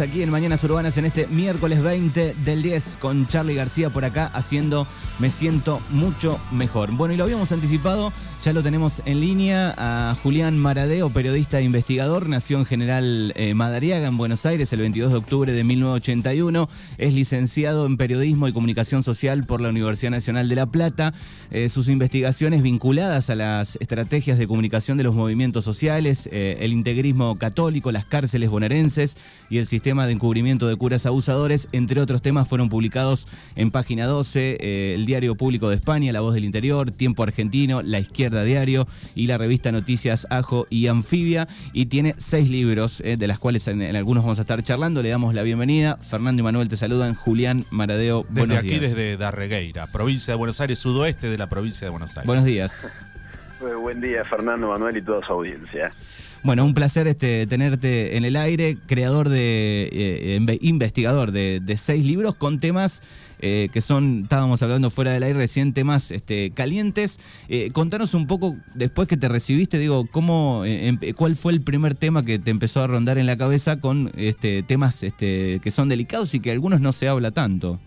Aquí en Mañanas Urbanas en este miércoles 20 del 10 con Charlie García por acá haciendo Me siento mucho mejor. Bueno, y lo habíamos anticipado, ya lo tenemos en línea a Julián Maradeo, periodista e investigador, nació en General eh, Madariaga en Buenos Aires el 22 de octubre de 1981, es licenciado en Periodismo y Comunicación Social por la Universidad Nacional de La Plata. Eh, sus investigaciones vinculadas a las estrategias de comunicación de los movimientos sociales, eh, el integrismo católico, las cárceles bonaerenses y el sistema de encubrimiento de curas abusadores, entre otros temas, fueron publicados en Página 12, eh, el Diario Público de España, La Voz del Interior, Tiempo Argentino, La Izquierda Diario y la revista Noticias Ajo y Anfibia. Y tiene seis libros, eh, de las cuales en, algunos vamos a estar charlando. Le damos la bienvenida. Fernando y Manuel te saludan. Julián Maradeo, desde aquí, desde Darregueira, provincia de Buenos Aires, sudoeste de la provincia de Buenos Aires. Buenos días. Buen día, Fernando, Manuel y toda su audiencia. Bueno, un placer este, tenerte en el aire, creador de, eh, investigador de, seis libros con temas eh, que son, estábamos hablando fuera del aire recién, temas este, calientes. Eh, contanos un poco, después que te recibiste, digo, cómo, em, cuál fue el primer tema que te empezó a rondar en la cabeza con este, temas este, que son delicados y que algunos no se habla tanto.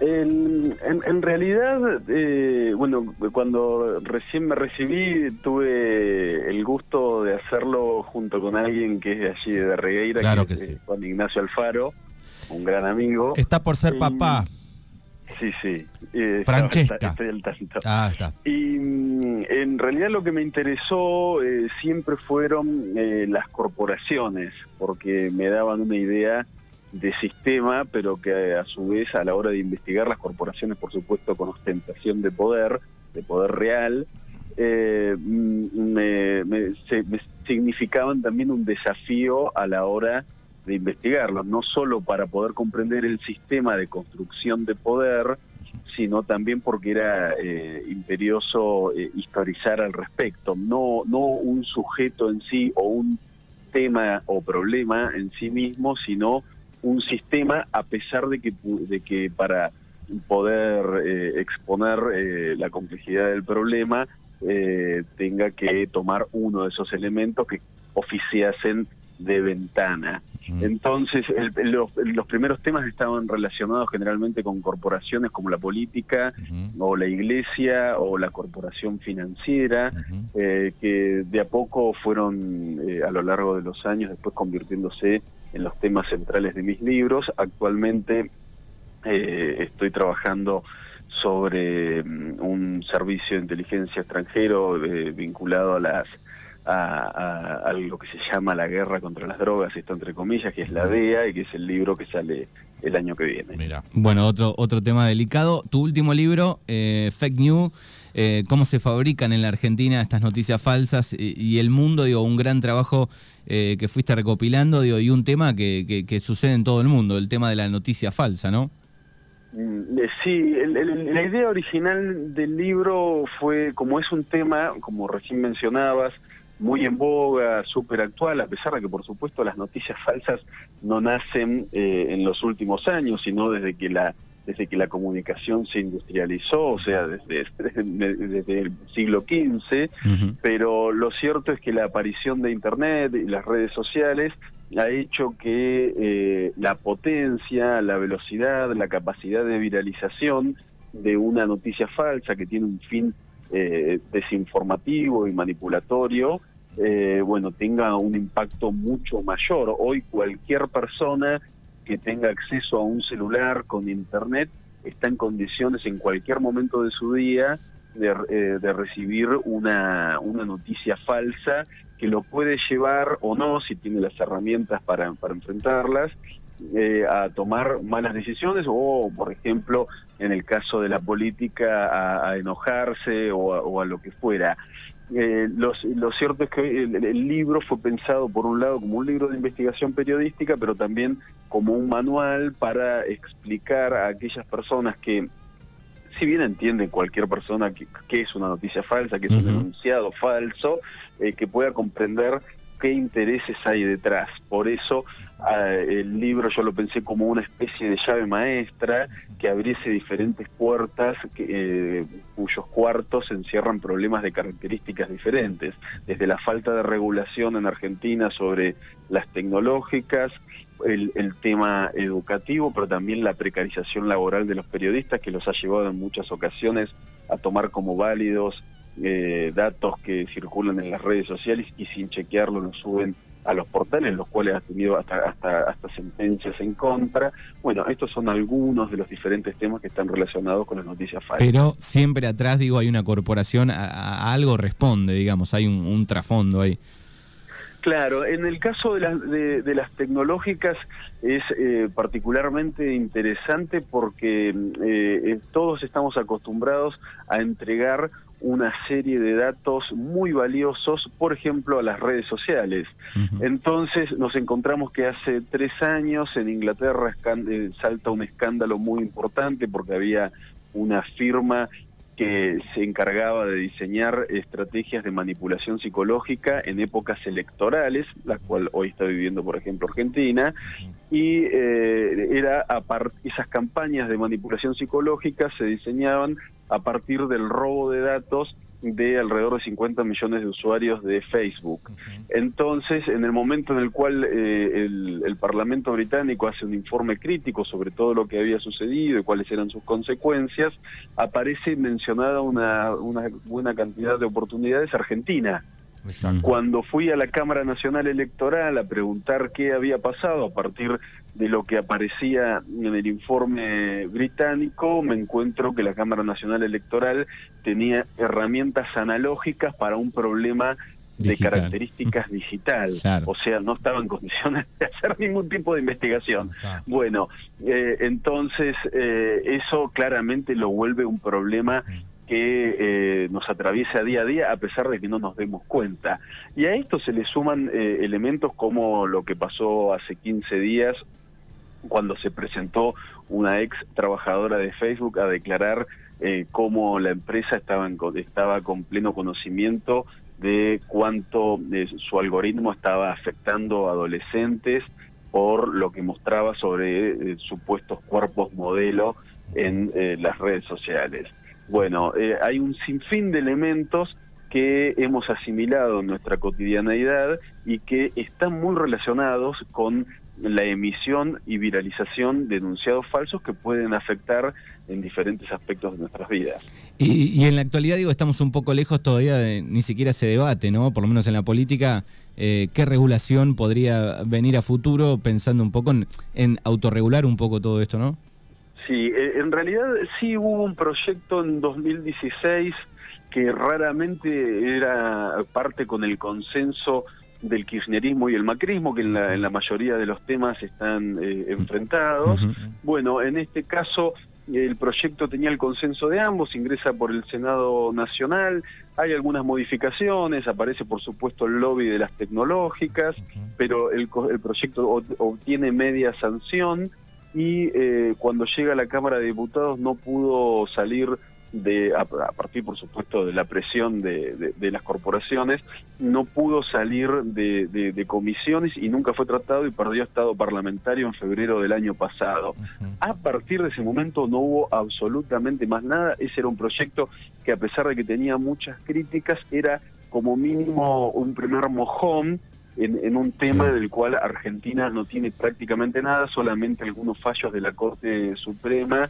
En, en, realidad, eh, bueno, cuando recién me recibí, tuve el gusto de hacerlo junto con alguien que es de allí de Regueira, claro que, es Juan Ignacio Alfaro, un gran amigo. Está por ser papá. Sí, sí. Eh, Francesca. Tanto. Ah, está. Y mm, en realidad lo que me interesó eh, siempre fueron las corporaciones, porque me daban una idea de sistema, pero que a su vez a la hora de investigar las corporaciones, por supuesto, con ostentación de poder, de poder real, eh, me, significaban también un desafío a la hora de investigarlos, no solo para poder comprender el sistema de construcción de poder, sino también porque era eh, imperioso eh, historizar al respecto, no, no un sujeto en sí o un tema o problema en sí mismo, sino un sistema a pesar de que, de que para poder eh, exponer eh, la complejidad del problema eh, tenga que tomar uno de esos elementos que oficiasen de ventana. Entonces, los, primeros temas estaban relacionados generalmente con corporaciones como la política o la iglesia o la corporación financiera, que de a poco fueron a lo largo de los años después convirtiéndose en los temas centrales de mis libros. Actualmente eh, estoy trabajando sobre mm, un servicio de inteligencia extranjero eh, vinculado a las a, lo que se llama la guerra contra las drogas, esto entre comillas, que es la DEA y que es el libro que sale el año que viene. Mira. Bueno, otro, otro tema delicado. Tu último libro, eh, Fake News, eh, cómo se fabrican en la Argentina estas noticias falsas y, el mundo, digo, un gran trabajo eh, que fuiste recopilando, digo, y un tema que, que, sucede en todo el mundo, el tema de la noticia falsa, ¿no? Mm, eh, sí, la idea original del libro fue, como es un tema, como recién mencionabas, muy en boga, súper actual, a pesar de que por supuesto las noticias falsas no nacen en los últimos años, sino desde que la desde que la comunicación se industrializó, o sea, desde, desde el siglo XV, pero lo cierto es que la aparición de Internet y las redes sociales ha hecho que eh, la potencia, la velocidad, la capacidad de viralización de una noticia falsa que tiene un fin eh, desinformativo y manipulatorio, eh, bueno, tenga un impacto mucho mayor. Hoy cualquier persona que tenga acceso a un celular con internet está en condiciones en cualquier momento de su día de, eh, recibir una, una noticia falsa que lo puede llevar o no, si tiene las herramientas para, para enfrentarlas, eh, a tomar malas decisiones o, por ejemplo, en el caso de la política, a, enojarse o a, lo que fuera. Eh, lo, cierto es que el, libro fue pensado por un lado como un libro de investigación periodística, pero también como un manual para explicar a aquellas personas que, si bien entiende cualquier persona que, es una noticia falsa, que es un denunciado falso, eh, que pueda comprender qué intereses hay detrás. Por eso ah, el libro yo lo pensé como una especie de llave maestra que abriese diferentes puertas eh, cuyos cuartos encierran problemas de características diferentes, desde la falta de regulación en Argentina sobre las tecnológicas, el, tema educativo, pero también la precarización laboral de los periodistas que los ha llevado en muchas ocasiones a tomar como válidos eh, datos que circulan en las redes sociales y sin chequearlo los suben a los portales, los cuales ha tenido hasta, hasta, hasta sentencias en contra. Bueno, estos son algunos de los diferentes temas que están relacionados con las noticias falsas. Pero siempre atrás, digo, hay una corporación, a, algo responde, digamos, hay un, un trasfondo ahí. Claro, en el caso de, las de, las tecnológicas es eh, particularmente interesante porque eh, todos estamos acostumbrados a entregar una serie de datos muy valiosos, por ejemplo, a las redes sociales. Entonces nos encontramos que hace tres años en Inglaterra eh, salta un escándalo muy importante porque había una firma que se encargaba de diseñar estrategias de manipulación psicológica en épocas electorales, la cual hoy está viviendo, por ejemplo, Argentina, y eh, era a esas campañas de manipulación psicológica se diseñaban a partir del robo de datos de alrededor de 50 millones de usuarios de Facebook. Entonces, en el momento en el cual eh, el, Parlamento británico hace un informe crítico sobre todo lo que había sucedido y cuáles eran sus consecuencias, aparece mencionada una, una buena cantidad de oportunidades Argentina. Cuando fui a la Cámara Nacional Electoral a preguntar qué había pasado a partir de lo que aparecía en el informe británico, me encuentro que la Cámara Nacional Electoral tenía herramientas analógicas para un problema de características digital, o sea, no estaba en condiciones de hacer ningún tipo de investigación. Bueno, eh, entonces eh, eso claramente lo vuelve un problema que eh, nos atraviesa día a día a pesar de que no nos demos cuenta. Y a esto se le suman eh, elementos como lo que pasó hace 15 días cuando se presentó una ex trabajadora de Facebook a declarar eh, cómo la empresa estaba, en, estaba con pleno conocimiento de cuánto su algoritmo estaba afectando a adolescentes por lo que mostraba sobre supuestos cuerpos modelo en las redes sociales. Bueno, eh, hay un sinfín de elementos que hemos asimilado en nuestra cotidianeidad y que están muy relacionados con la emisión y viralización de enunciados falsos que pueden afectar en diferentes aspectos de nuestras vidas. Y, en la actualidad, digo, estamos un poco lejos todavía de ni siquiera se debate, ¿no? Por lo menos en la política, eh, ¿qué regulación podría venir a futuro pensando un poco en, en autorregular un poco todo esto, ¿no? Sí, eh, en realidad sí hubo un proyecto en 2016 que raramente era parte con el consenso del kirchnerismo y el macrismo, que en la, mayoría de los temas están eh, enfrentados. Bueno, en este caso el proyecto tenía el consenso de ambos, ingresa por el Senado Nacional, hay algunas modificaciones, aparece por supuesto el lobby de las tecnológicas, pero el, el proyecto obtiene media sanción y eh, cuando llega a la Cámara de Diputados no pudo salir de a, partir por supuesto de la presión de, las corporaciones no pudo salir de, comisiones y nunca fue tratado y perdió estado parlamentario en febrero del año pasado. A partir de ese momento no hubo absolutamente más nada. Ese era un proyecto que a pesar de que tenía muchas críticas era como mínimo un primer mojón en, un tema del cual Argentina no tiene prácticamente nada, solamente algunos fallos de la Corte Suprema,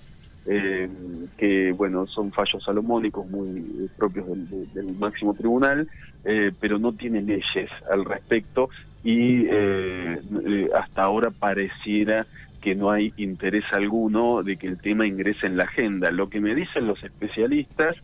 eh, que bueno, son fallos salomónicos muy propios del, máximo tribunal, eh, pero no tiene leyes al respecto y eh, hasta ahora pareciera que no hay interés alguno de que el tema ingrese en la agenda. Lo que me dicen los especialistas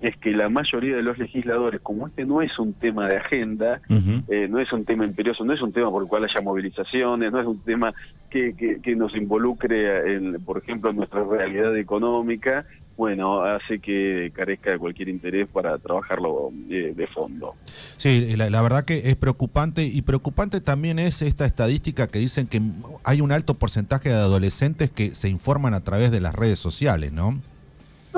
es que la mayoría de los legisladores, como este no es un tema de agenda, eh, no es un tema imperioso, no es un tema por el cual haya movilizaciones, no es un tema que, que, nos involucre, en, por ejemplo, en nuestra realidad económica, bueno, hace que carezca de cualquier interés para trabajarlo eh, de fondo. Sí, la, la, verdad que es preocupante y preocupante también es esta estadística que dicen que hay un alto porcentaje de adolescentes que se informan a través de las redes sociales, ¿no?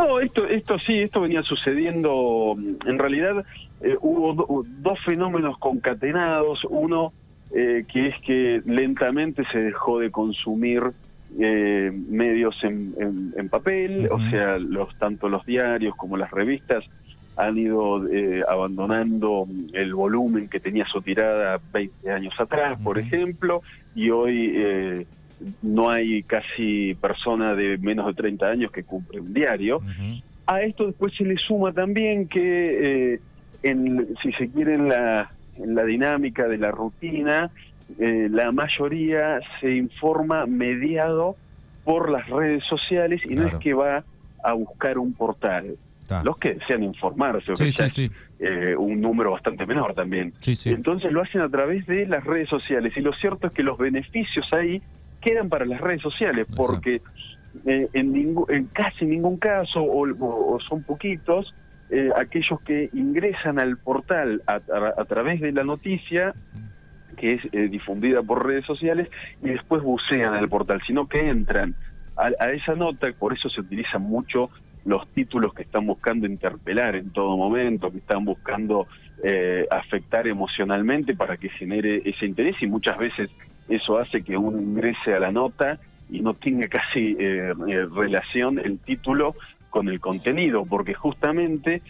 No, esto, esto sí, esto venía sucediendo. En realidad eh, hubo dos fenómenos concatenados. Uno eh, que es que lentamente se dejó de consumir eh, medios en, en, papel, o sea, los tanto los diarios como las revistas han ido abandonando el volumen que tenía su tirada 20 años atrás, por ejemplo, y hoy no hay casi persona de menos de 30 años que cumple un diario. A esto después se le suma también que, eh, en, si se quiere, en la, en la dinámica de la rutina, eh, la mayoría se informa mediado por las redes sociales y no es que va a buscar un portal. Los que desean informarse, eh, un número bastante menor también. Entonces lo hacen a través de las redes sociales y lo cierto es que los beneficios ahí quedan para las redes sociales, porque eh, en, en casi ningún caso, o, son poquitos, eh, aquellos que ingresan al portal a, través de la noticia, que es eh, difundida por redes sociales, y después bucean al portal, sino que entran a, a esa nota, por eso se utilizan mucho los títulos que están buscando interpelar en todo momento, que están buscando afectar emocionalmente para que genere ese interés y muchas veces eso hace que uno ingrese a la nota y no tenga casi eh, eh, relación el título con el contenido, porque justamente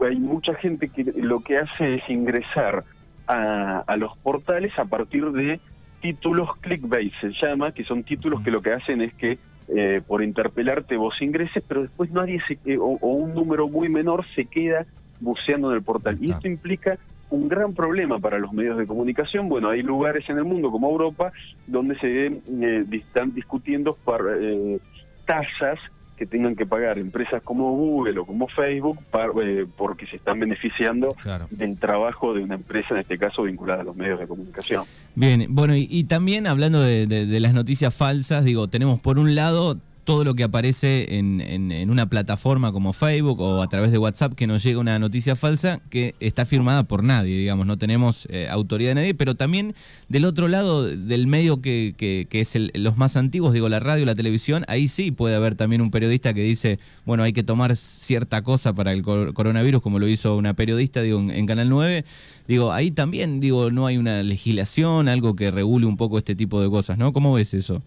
hay mucha gente que lo que hace es ingresar a, los portales a partir de títulos clickbait, se llama, que son títulos que lo que hacen es que eh, por interpelarte vos ingreses, pero después nadie se, o, o, un número muy menor se queda buceando en el portal. Y esto implica un gran problema para los medios de comunicación. Bueno, hay lugares en el mundo como Europa donde se eh, están discutiendo para, eh, tasas que tengan que pagar empresas como Google o como Facebook eh, porque se están beneficiando del trabajo de una empresa, en este caso vinculada a los medios de comunicación. Bien, bueno, y, también hablando de las noticias falsas, digo, tenemos por un lado todo lo que aparece en, en, una plataforma como Facebook o a través de WhatsApp que nos llega una noticia falsa que está firmada por nadie, digamos, no tenemos eh, autoridad de nadie, pero también del otro lado del medio que, que, es los más antiguos, digo, la radio, la televisión, ahí sí puede haber también un periodista que dice, bueno, hay que tomar cierta cosa para el coronavirus, como lo hizo una periodista, digo, en, en Canal 9. Digo, ahí también, digo, no hay una legislación, algo que regule un poco este tipo de cosas, ¿no? ¿Cómo ves eso?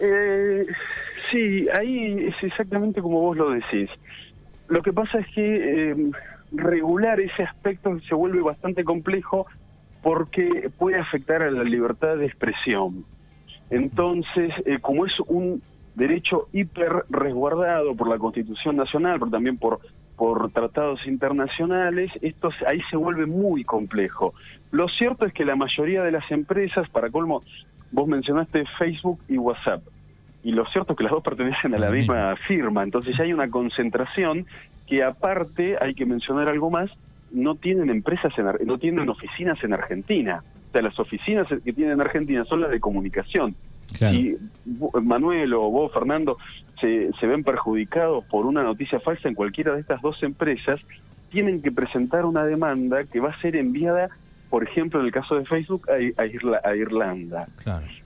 Eh, sí, ahí es exactamente como vos lo decís. Lo que pasa es que eh, regular ese aspecto se vuelve bastante complejo porque puede afectar a la libertad de expresión. Entonces, eh, como es un derecho hiper resguardado por la Constitución Nacional, pero también por, por tratados internacionales, esto ahí se vuelve muy complejo. Lo cierto es que la mayoría de las empresas, para colmo, vos mencionaste Facebook y WhatsApp. Y lo cierto es que las dos pertenecen a la misma firma, entonces ya hay una concentración que aparte, hay que mencionar algo más, no tienen empresas, en, no tienen oficinas en Argentina. O sea, las oficinas que tienen en Argentina son las de comunicación. Si Manuel o vos, Fernando, se, se ven perjudicados por una noticia falsa en cualquiera de estas dos empresas, tienen que presentar una demanda que va a ser enviada por ejemplo, en el caso de Facebook, a, a, Irlanda.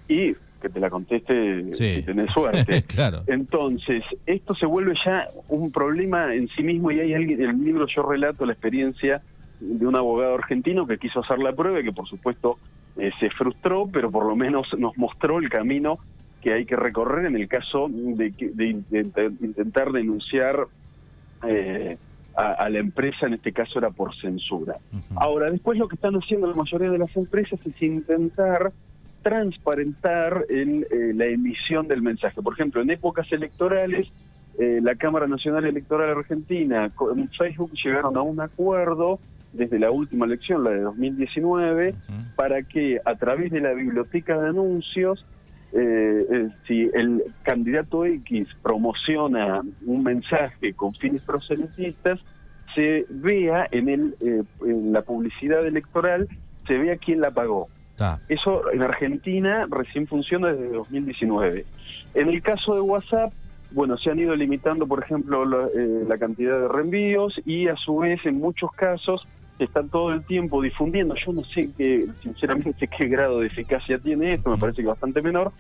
Y que te la conteste si tenés suerte. claro. Entonces, esto se vuelve ya un problema en sí mismo y hay alguien, en el libro yo relato la experiencia de un abogado argentino que quiso hacer la prueba y que por supuesto eh, se frustró, pero por lo menos nos mostró el camino que hay que recorrer en el caso de, de, intentar denunciar eh, a, la empresa, en este caso era por censura. Ahora, después lo que están haciendo la mayoría de las empresas es intentar transparentar en, eh, la emisión del mensaje. Por ejemplo, en épocas electorales, eh, la Cámara Nacional Electoral Argentina con Facebook llegaron a un acuerdo desde la última elección, la de 2019, para que a través de la biblioteca de anuncios eh, si el candidato X promociona un mensaje con fines proselitistas, se vea en, el, eh, en la publicidad electoral, se vea quién la pagó. Eso en Argentina recién funciona desde 2019. En el caso de WhatsApp, bueno, se han ido limitando, por ejemplo, la, eh, la cantidad de reenvíos y a su vez, en muchos casos, están todo el tiempo difundiendo. Yo no sé qué, sinceramente, qué grado de eficacia tiene esto, me parece que bastante menor.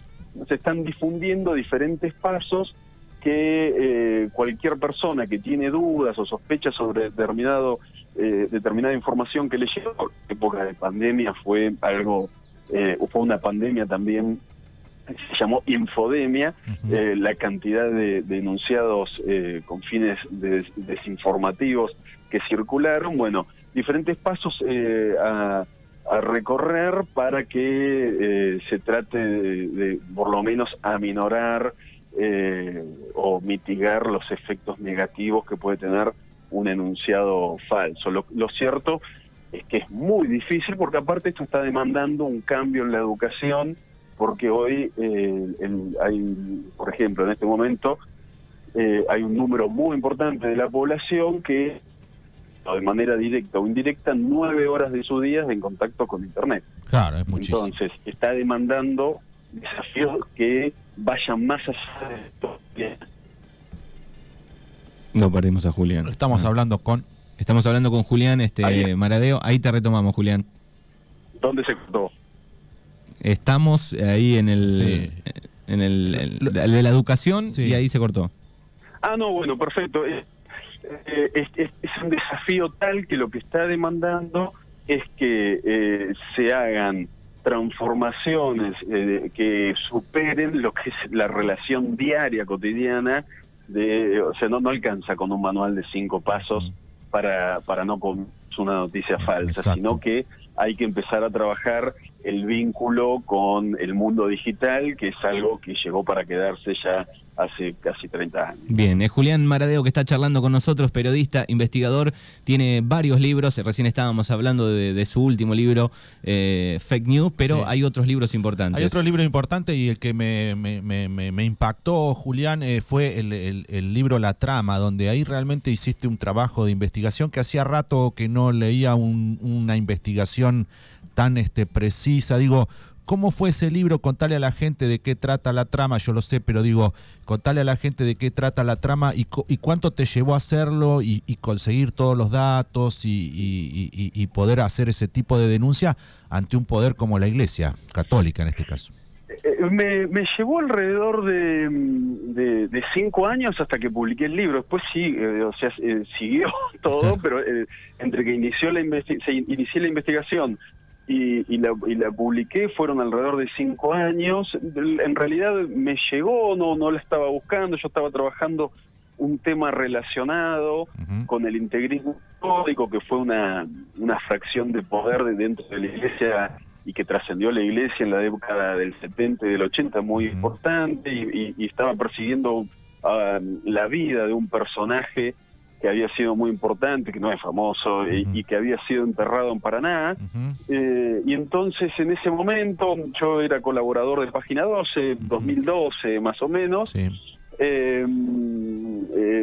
Se están difundiendo diferentes pasos que cualquier persona que tiene dudas o sospechas sobre determinado determinada información que le llegó en época de pandemia fue algo fue una pandemia también se llamó infodemia, eh, la cantidad de, denunciados eh, con fines desinformativos que circularon, bueno, diferentes pasos eh, a, recorrer para que se trate de, por lo menos aminorar o mitigar los efectos negativos que puede tener un enunciado falso. Lo, cierto es que es muy difícil porque aparte esto está demandando un cambio en la educación, porque hoy eh, hay, por ejemplo, en este momento eh, hay un número muy importante de la población que de manera directa o indirecta nueve horas de su día en contacto con Internet. Claro, es muchísimo. Entonces, está demandando desafíos que vayan más allá de esto. No perdimos a Julián. Estamos hablando con... Estamos hablando con Julián este Maradeo. Ahí te retomamos, Julián. ¿Dónde se cortó? Estamos ahí en el, en el, de la educación y ahí se cortó. Ah, no, bueno, perfecto. Es, es, un desafío tal que lo que está demandando es que eh, se hagan transformaciones eh, que superen lo que es la relación diaria, cotidiana, de, o sea, no, no alcanza con un manual de cinco pasos mm. para, para no con una noticia falsa, sino que hay que empezar a trabajar el vínculo con el mundo digital, que es algo que llegó para quedarse ya hace casi 30 años. Bien, es Julián Maradeo que está charlando con nosotros, periodista, investigador, tiene varios libros, recién estábamos hablando de, su último libro, eh, Fake News, pero hay otros libros importantes. Hay otro libro importante y el que me, me, impactó, Julián, eh, fue el, libro La Trama, donde ahí realmente hiciste un trabajo de investigación que hacía rato que no leía una investigación tan este, precisa. Digo, ¿Cómo fue ese libro? Contale a la gente de qué trata la trama, yo lo sé, pero digo, contale a la gente de qué trata la trama y, y cuánto te llevó a hacerlo y, conseguir todos los datos y, poder hacer ese tipo de denuncia ante un poder como la Iglesia Católica en este caso. Eh, eh, me, llevó alrededor de, cinco años hasta que publiqué el libro. Después sí, eh, o sea, siguió todo, pero entre que inició la se inicié la investigación y, la, y la publiqué, fueron alrededor de cinco años. En realidad me llegó, no, no la estaba buscando, yo estaba trabajando un tema relacionado con el integrismo histórico, que fue una, una fracción de poder de dentro de la iglesia y que trascendió la iglesia en la década del 70 y del 80 muy importante y, y, estaba persiguiendo ah, la vida de un personaje que había sido muy importante, que no es famoso, y, que había sido enterrado en Paraná. Eh, y entonces en ese momento, yo era colaborador de Página 12, 2012 más o menos, eh, eh,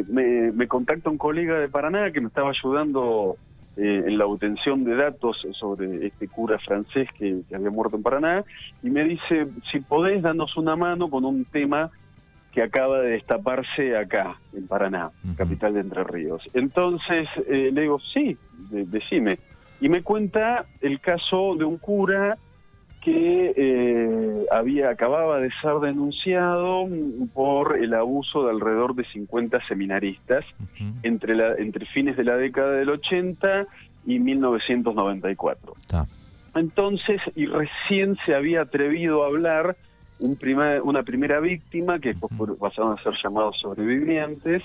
me, me, contacta un colega de Paraná que me estaba ayudando en la obtención de datos sobre este cura francés que, que había muerto en Paraná, y me dice, si podés, danos una mano con un tema que acaba de destaparse acá, en Paraná, capital de Entre Ríos. Entonces eh, le digo, sí, decime. Y me cuenta el caso de un cura que eh, había acababa de ser denunciado por el abuso de alrededor de 50 seminaristas entre, la, entre fines de la década del 80 y 1994. Entonces, y recién se había atrevido a hablar un una primera víctima, que después pasaron a ser llamados sobrevivientes,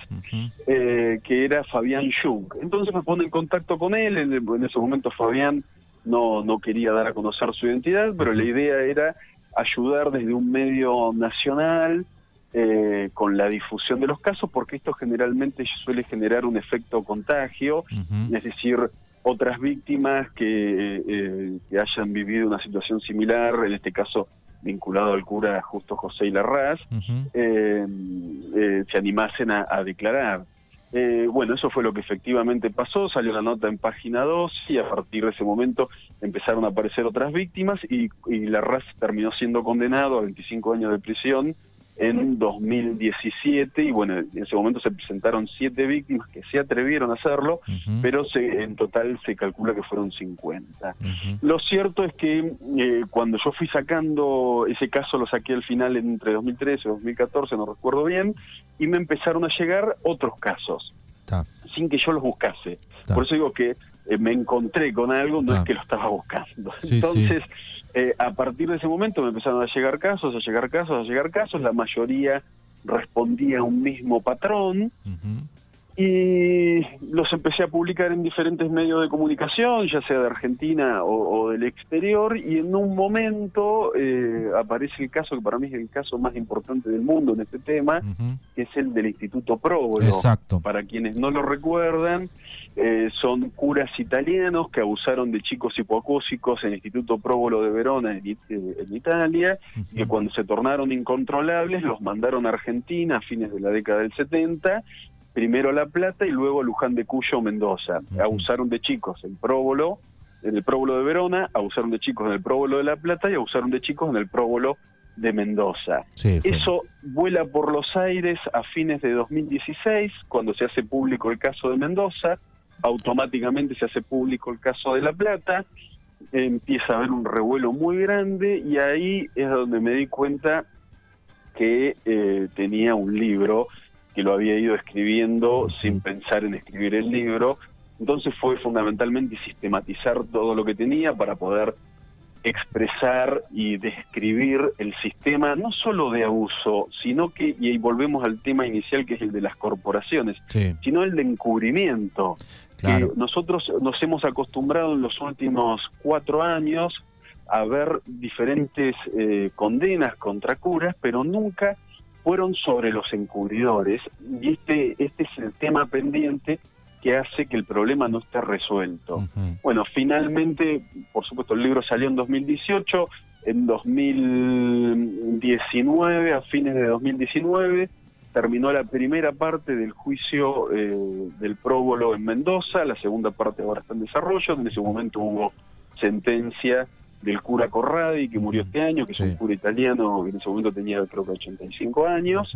eh, que era Fabián Jung. Entonces me pone en contacto con él, en, ese momento Fabián no, no quería dar a conocer su identidad, pero la idea era ayudar desde un medio nacional eh, con la difusión de los casos, porque esto generalmente suele generar un efecto contagio, es decir, otras víctimas que, eh, que hayan vivido una situación similar, en este caso vinculado al cura Justo José y Larraz, eh, eh, se animasen a, declarar. Eh, bueno, eso fue lo que efectivamente pasó, salió la nota en página 2 y a partir de ese momento empezaron a aparecer otras víctimas y, y Larraz terminó siendo condenado a 25 años de prisión en 2017 y bueno, en ese momento se presentaron siete víctimas que se atrevieron a hacerlo, pero se, en total se calcula que fueron 50. Lo cierto es que eh, cuando yo fui sacando ese caso, lo saqué al final entre 2013 y 2014, no recuerdo bien, y me empezaron a llegar otros casos, sin que yo los buscase. Por eso digo que eh, me encontré con algo, no es que lo estaba buscando. Entonces... Eh, a partir de ese momento me empezaron a llegar casos, a llegar casos, a llegar casos, la mayoría respondía a un mismo patrón. Y los empecé a publicar en diferentes medios de comunicación, ya sea de Argentina o, del exterior, y en un momento eh, aparece el caso que para mí es el caso más importante del mundo en este tema, que es el del Instituto Próbolo. Exacto. Para quienes no lo recuerdan, eh, son curas italianos que abusaron de chicos hipoacúsicos en el Instituto Próbolo de Verona en, en Italia, y que cuando se tornaron incontrolables los mandaron a Argentina a fines de la década del 70, primero La Plata y luego Luján de Cuyo, Mendoza. Abusaron de chicos en Próbolo, en el Próbolo de Verona, abusaron de chicos en el Próbolo de La Plata y abusaron de chicos en el Próbolo de Mendoza. Eso vuela por los aires a fines de 2016, cuando se hace público el caso de Mendoza, automáticamente se hace público el caso de La Plata, empieza a haber un revuelo muy grande y ahí es donde me di cuenta que eh, tenía un libro que lo había ido escribiendo sin pensar en escribir el libro. Entonces fue fundamentalmente sistematizar todo lo que tenía para poder expresar y describir el sistema no solo de abuso, sino que, y ahí volvemos al tema inicial que es el de las corporaciones, sino el de encubrimiento. Claro. nosotros nos hemos acostumbrado en los últimos cuatro años a ver diferentes eh, condenas contra curas, pero nunca fueron sobre los encubridores y este, este es el tema pendiente que hace que el problema no esté resuelto. Bueno, finalmente, por supuesto, el libro salió en 2018, en 2019, a fines de 2019, terminó la primera parte del juicio eh, del próbolo en Mendoza, la segunda parte ahora está en desarrollo, en ese momento hubo sentencia del cura Corradi, que murió este año, que es un cura italiano, que en ese momento tenía creo que 85 años.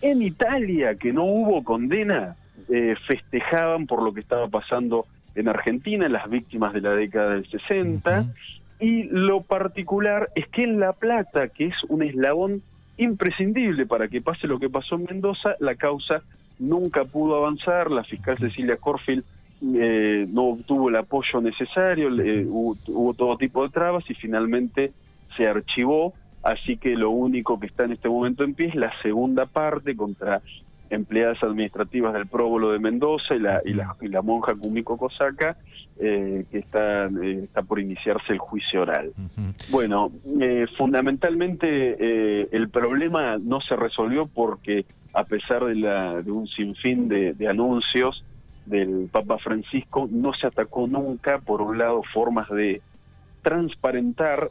En Italia, que no hubo condena, eh, festejaban por lo que estaba pasando en Argentina, las víctimas de la década del 60. Y lo particular es que en La Plata, que es un eslabón imprescindible para que pase lo que pasó en Mendoza, la causa nunca pudo avanzar. La fiscal Cecilia Corfield eh, no obtuvo el apoyo necesario, hubo, todo tipo de trabas y finalmente se archivó, así que lo único que está en este momento en pie es la segunda parte contra empleadas administrativas del próbolo de Mendoza y la, y la, y la monja Kumiko Kosaka, eh, que está, eh, está por iniciarse el juicio oral. Bueno, fundamentalmente el problema no se resolvió porque a pesar de, la, de un sinfín de, de anuncios, del Papa Francisco no se atacó nunca, por un lado, formas de transparentar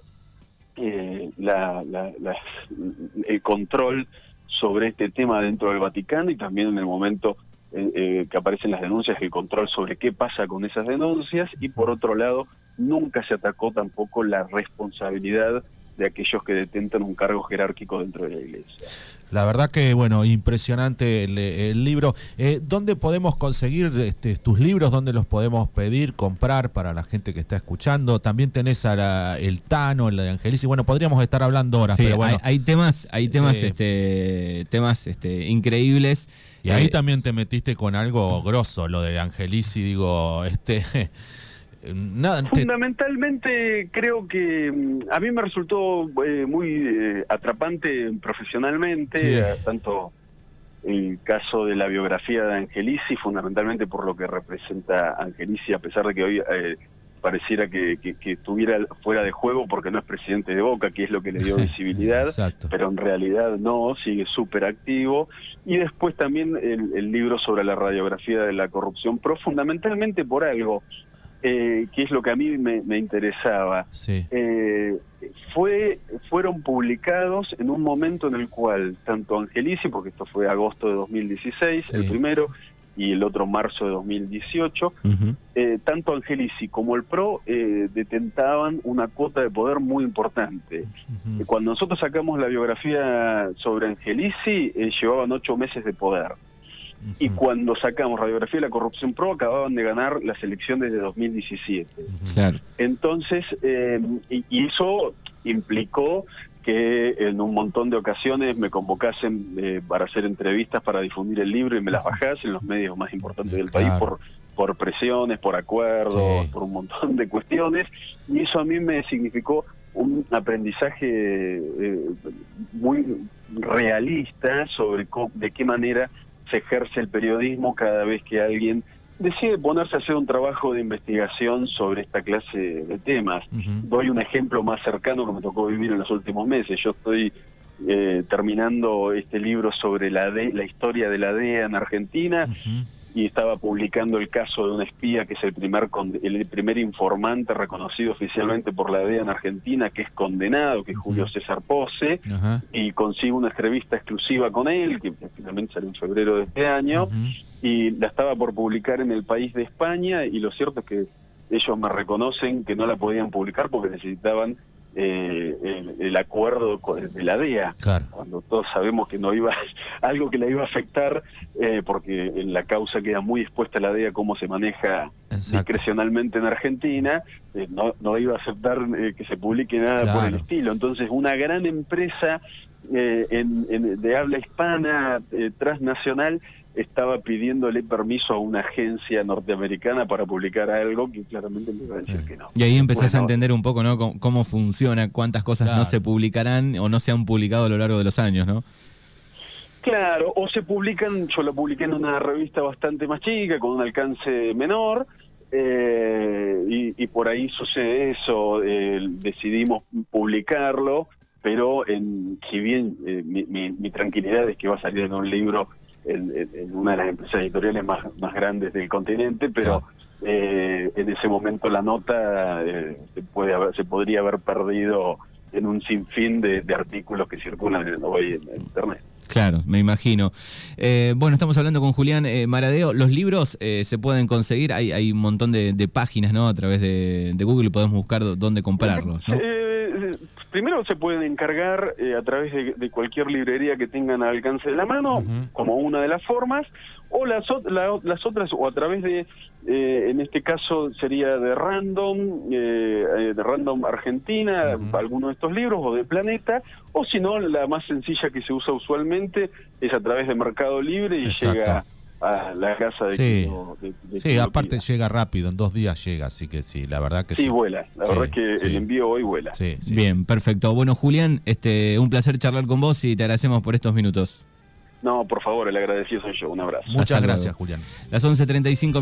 eh, la, el control sobre este tema dentro del Vaticano y también en el momento eh, eh, que aparecen las denuncias, el control sobre qué pasa con esas denuncias y por otro lado, nunca se atacó tampoco la responsabilidad de aquellos que detentan un cargo jerárquico dentro de la Iglesia. La verdad que, bueno, impresionante el, libro. Eh, ¿Dónde podemos conseguir este, tus libros? ¿Dónde los podemos pedir, comprar para la gente que está escuchando? También tenés a el Tano, el de Angelici. Bueno, podríamos estar hablando ahora, pero bueno. Hay, temas, hay temas, este, temas este, increíbles. Y ahí eh, también te metiste con algo grosso, lo de Angelici, digo, este... Fundamentalmente creo que mm, a mí me resultó eh, muy eh, atrapante profesionalmente, tanto el caso de la biografía de Angelici, fundamentalmente por lo que representa Angelici, a pesar de que hoy eh, pareciera que, estuviera fuera de juego porque no es presidente de Boca, que es lo que le dio visibilidad, pero en realidad no, sigue súper activo. Y después también el, el libro sobre la radiografía de la corrupción, pero fundamentalmente por algo eh, que es lo que a mí me, interesaba, eh, fue, fueron publicados en un momento en el cual tanto Angelici, porque esto fue agosto de 2016, el primero, y el otro marzo de 2018, eh, tanto Angelici como el PRO eh, detentaban una cuota de poder muy importante. Cuando nosotros sacamos la biografía sobre Angelici, eh, llevaban ocho meses de poder. Y cuando sacamos Radiografía de la Corrupción Pro, acababan de ganar las elecciones de 2017. Claro. Entonces, y, eso implicó que en un montón de ocasiones me convocasen eh, para hacer entrevistas para difundir el libro y me las bajasen en los medios más importantes del país por por presiones, por acuerdos, por un montón de cuestiones. Y eso a mí me significó un aprendizaje eh, muy realista sobre de qué manera se ejerce el periodismo cada vez que alguien decide ponerse a hacer un trabajo de investigación sobre esta clase de temas. Doy un ejemplo más cercano que me tocó vivir en los últimos meses. Yo estoy eh, terminando este libro sobre la, la historia de la DEA en Argentina y estaba publicando el caso de un espía que es el primer el primer informante reconocido oficialmente por la DEA en Argentina que es condenado, que es Julio César Pose, y consigo una entrevista exclusiva con él, que finalmente salió en febrero de este año, y la estaba por publicar en el país de España, y lo cierto es que ellos me reconocen que no la podían publicar porque necesitaban eh, el, acuerdo de la DEA, cuando todos sabemos que no iba algo que la iba a afectar, eh, porque en la causa queda muy expuesta la DEA cómo se maneja discrecionalmente en Argentina, eh, no, no iba a aceptar eh, que se publique nada por el estilo. Entonces, una gran empresa en, de habla hispana transnacional estaba pidiéndole permiso a una agencia norteamericana para publicar algo que claramente le iba a decir que no. Y ahí empezás a entender un poco, ¿no? Cómo, funciona, cuántas cosas no se publicarán o no se han publicado a lo largo de los años, ¿no? Claro, o se publican, yo lo publiqué en una revista bastante más chica, con un alcance menor, eh, y, por ahí sucede eso, decidimos publicarlo, pero en, si bien eh, mi, mi, tranquilidad es que va a salir en un libro en, una de las empresas editoriales más, más grandes del continente, pero eh, en ese momento la nota eh, se, puede haber, se podría haber perdido en un sinfín de, artículos que circulan hoy en, Internet. Claro, me imagino. Eh, bueno, estamos hablando con Julián Maradeo. Los libros se pueden conseguir, hay, hay un montón de, páginas ¿no? a través de, de Google, podemos buscar dónde comprarlos. ¿no? Primero se pueden encargar eh, a través de, cualquier librería que tengan al alcance de la mano, como una de las formas, o las, las otras, o a través de, eh, en este caso sería de Random, eh, de Random Argentina, alguno de estos libros, o de Planeta, o si no, la más sencilla que se usa usualmente es a través de Mercado Libre y llega a la casa de sí. sí, aparte llega rápido, en dos días llega, así que sí, la verdad que sí. Sí, vuela, la verdad es que el envío hoy vuela. Bien, perfecto. Bueno, Julián, este, un placer charlar con vos y te agradecemos por estos minutos. No, por favor, el agradecido soy yo. Un abrazo. Muchas gracias, Julián. Las 11.35 minutos.